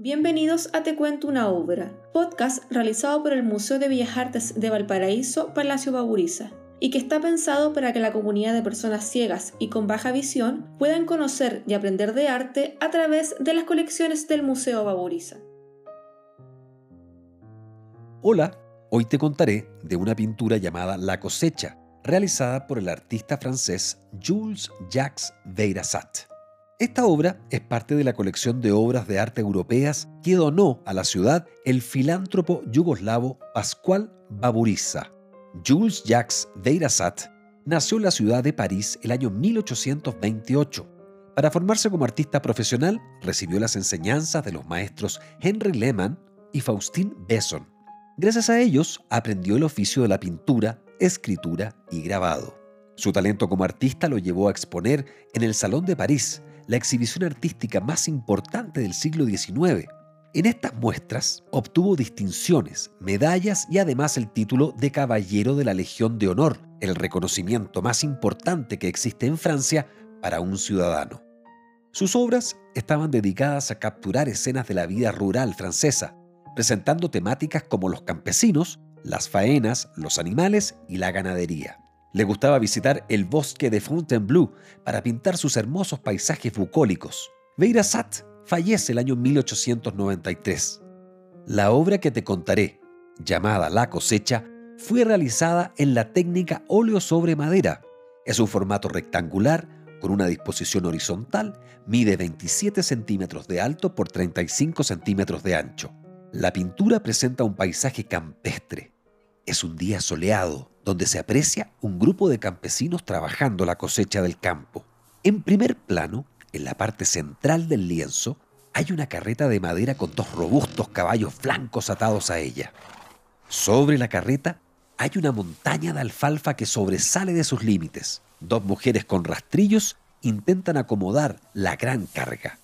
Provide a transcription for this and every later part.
Bienvenidos a Te Cuento una Obra, podcast realizado por el Museo de Bellas Artes de Valparaíso, Palacio Baburiza, y que está pensado para que la comunidad de personas ciegas y con baja visión puedan conocer y aprender de arte a través de las colecciones del Museo Baburiza. Hola, hoy te contaré de una pintura llamada La cosecha, realizada por el artista francés Jules Jacques Veirasat. Esta obra es parte de la colección de obras de arte europeas que donó a la ciudad el filántropo yugoslavo Pascual Baburiza. Jules Jacques Deirasat nació en la ciudad de París el año 1828. Para formarse como artista profesional, recibió las enseñanzas de los maestros Henry Lehmann y Faustin Besson. Gracias a ellos, aprendió el oficio de la pintura, escritura y grabado. Su talento como artista lo llevó a exponer en el Salón de París, la exhibición artística más importante del siglo XIX. En estas muestras obtuvo distinciones, medallas y además el título de Caballero de la Legión de Honor, el reconocimiento más importante que existe en Francia para un ciudadano. Sus obras estaban dedicadas a capturar escenas de la vida rural francesa, presentando temáticas como los campesinos, las faenas, los animales y la ganadería. Le gustaba visitar el bosque de Fontainebleau para pintar sus hermosos paisajes bucólicos. Veirasat fallece el año 1893. La obra que te contaré, llamada La cosecha, fue realizada en la técnica óleo sobre madera. Es un formato rectangular con una disposición horizontal, mide 27 centímetros de alto por 35 centímetros de ancho. La pintura presenta un paisaje campestre. Es un día soleado, donde se aprecia un grupo de campesinos trabajando la cosecha del campo. En primer plano, en la parte central del lienzo, hay una carreta de madera con dos robustos caballos blancos atados a ella. Sobre la carreta hay una montaña de alfalfa que sobresale de sus límites. Dos mujeres con rastrillos intentan acomodar la gran carga.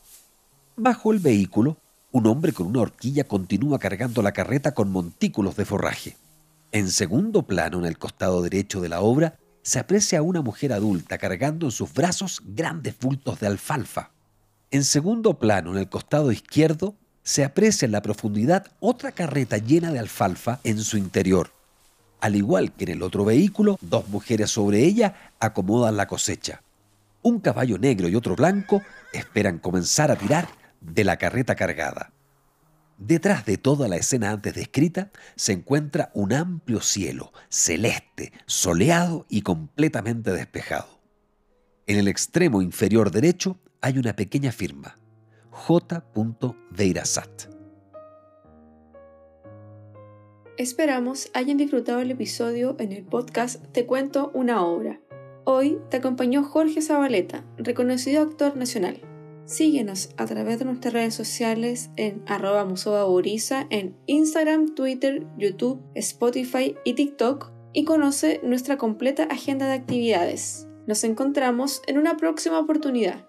Bajo el vehículo, un hombre con una horquilla continúa cargando la carreta con montículos de forraje. En segundo plano, en el costado derecho de la obra, se aprecia a una mujer adulta cargando en sus brazos grandes bultos de alfalfa. En segundo plano, en el costado izquierdo, se aprecia en la profundidad otra carreta llena de alfalfa en su interior. Al igual que en el otro vehículo, dos mujeres sobre ella acomodan la cosecha. Un caballo negro y otro blanco esperan comenzar a tirar de la carreta cargada. Detrás de toda la escena antes descrita se encuentra un amplio cielo, celeste, soleado y completamente despejado. En el extremo inferior derecho hay una pequeña firma, J. Deirasat. Esperamos hayan disfrutado el episodio en el podcast Te cuento una obra. Hoy te acompañó Jorge Zabaleta, reconocido actor nacional. Síguenos a través de nuestras redes sociales en arroba en Instagram, Twitter, YouTube, Spotify y TikTok y conoce nuestra completa agenda de actividades. Nos encontramos en una próxima oportunidad.